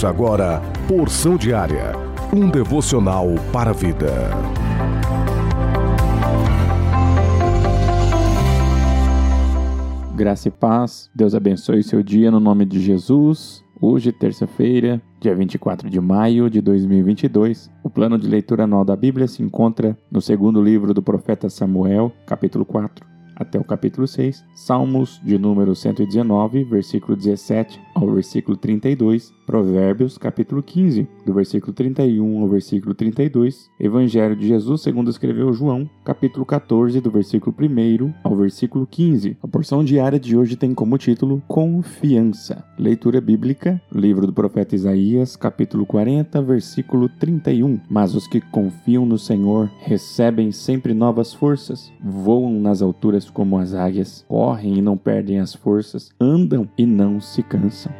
Ouça agora Porção Diária, um devocional para a vida. Graça e paz, Deus abençoe seu dia no nome de Jesus. Hoje, terça-feira, dia 24 de maio de 2022, o plano de leitura anual da Bíblia se encontra no segundo livro do profeta Samuel, capítulo 4 até o capítulo 6, Salmos de número 119, versículo 17 ao versículo 32, Provérbios, capítulo 15, do versículo 31 ao versículo 32, Evangelho de Jesus segundo escreveu João, capítulo 14, do versículo 1 ao versículo 15. A porção diária de hoje tem como título Confiança. Leitura bíblica, livro do profeta Isaías, capítulo 40, versículo 31. Mas os que confiam no Senhor recebem sempre novas forças, voam nas alturas como as águias, correm e não perdem as forças, andam e não se cansam.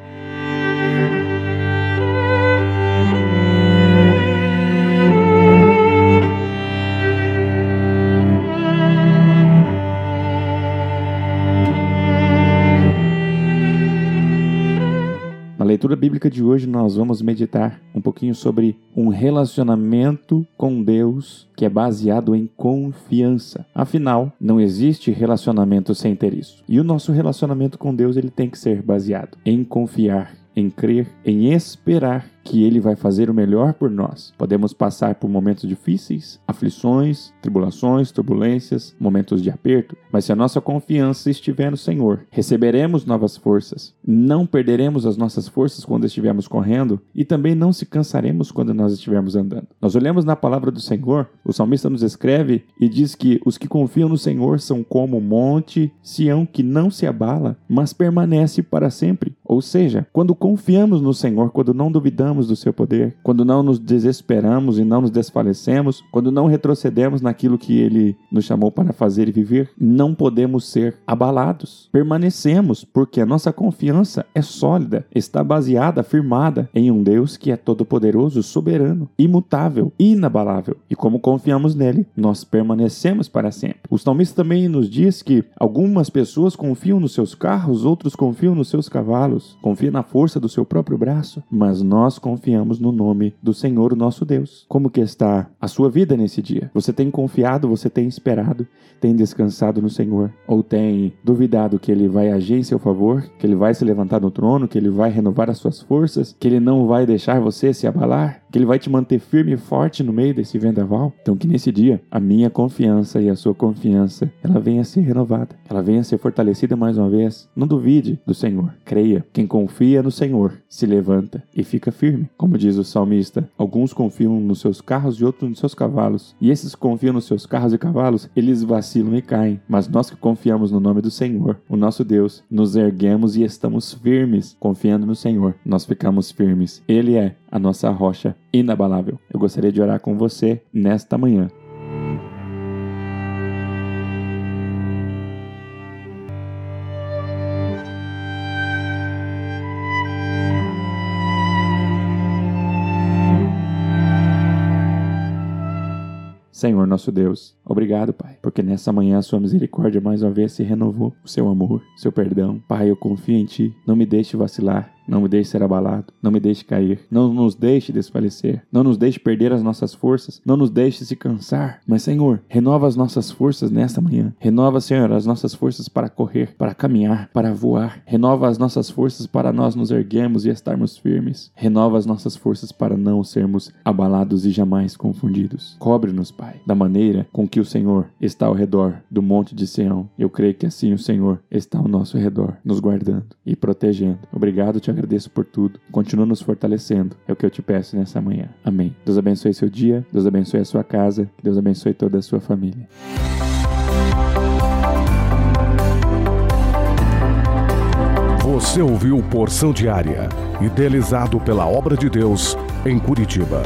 Leitura bíblica de hoje, nós vamos meditar um pouquinho sobre um relacionamento com Deus que é baseado em confiança. Afinal, não existe relacionamento sem ter isso. E o nosso relacionamento com Deus ele tem que ser baseado em confiar, em crer, em esperar que Ele vai fazer o melhor por nós. Podemos passar por momentos difíceis, aflições, tribulações, turbulências, momentos de aperto, mas se a nossa confiança estiver no Senhor, receberemos novas forças, não perderemos as nossas forças quando estivermos correndo e também não se cansaremos quando nós estivermos andando. Nós olhamos na palavra do Senhor, o salmista nos escreve e diz que os que confiam no Senhor são como o monte Sião que não se abala, mas permanece para sempre. Ou seja, quando confiamos no Senhor, quando não duvidamos do seu poder, quando não nos desesperamos e não nos desfalecemos, quando não retrocedemos naquilo que ele nos chamou para fazer e viver, não podemos ser abalados. Permanecemos porque a nossa confiança é sólida, está baseada, firmada em um Deus que é todo-poderoso, soberano, imutável, inabalável. E como confiamos nele, nós permanecemos para sempre. O salmista também nos diz que algumas pessoas confiam nos seus carros, outros confiam nos seus cavalos, confiam na força do seu próprio braço, mas nós confiamos no nome do Senhor, o nosso Deus. Como que está a sua vida nesse dia? Você tem confiado, você tem esperado, tem descansado no Senhor? Ou tem duvidado que Ele vai agir em seu favor, que Ele vai se levantar no trono, que Ele vai renovar as suas forças, que Ele não vai deixar você se abalar, que Ele vai te manter firme e forte no meio desse vendaval? Então que nesse dia a minha confiança e a sua confiança ela venha a ser renovada, ela venha a ser fortalecida mais uma vez. Não duvide do Senhor, creia. Quem confia no Senhor se levanta e fica firme firme. Como diz o salmista, alguns confiam nos seus carros e outros nos seus cavalos. E esses que confiam nos seus carros e cavalos, eles vacilam e caem. Mas nós que confiamos no nome do Senhor, o nosso Deus, nos erguemos e estamos firmes, confiando no Senhor. Nós ficamos firmes. Ele é a nossa rocha inabalável. Eu gostaria de orar com você nesta manhã. Senhor nosso Deus, obrigado, Pai, porque nessa manhã a sua misericórdia mais uma vez se renovou, o seu amor, o seu perdão. Pai, eu confio em Ti, não me deixe vacilar, não me deixe ser abalado, não me deixe cair, não nos deixe desfalecer, não nos deixe perder as nossas forças, não nos deixe se cansar. Mas, Senhor, renova as nossas forças nesta manhã. Renova, Senhor, as nossas forças para correr, para caminhar, para voar. Renova as nossas forças para nós nos erguermos e estarmos firmes. Renova as nossas forças para não sermos abalados e jamais confundidos. Cobre-nos, Pai, da maneira com que o Senhor está ao redor do monte de Sião. Eu creio que assim o Senhor está ao nosso redor, nos guardando e protegendo. Obrigado, te agradeço por tudo. Continua nos fortalecendo. É o que eu te peço nessa manhã. Amém. Deus abençoe seu dia, Deus abençoe a sua casa, Deus abençoe toda a sua família. Você ouviu Porção Diária, idealizado pela obra de Deus em Curitiba.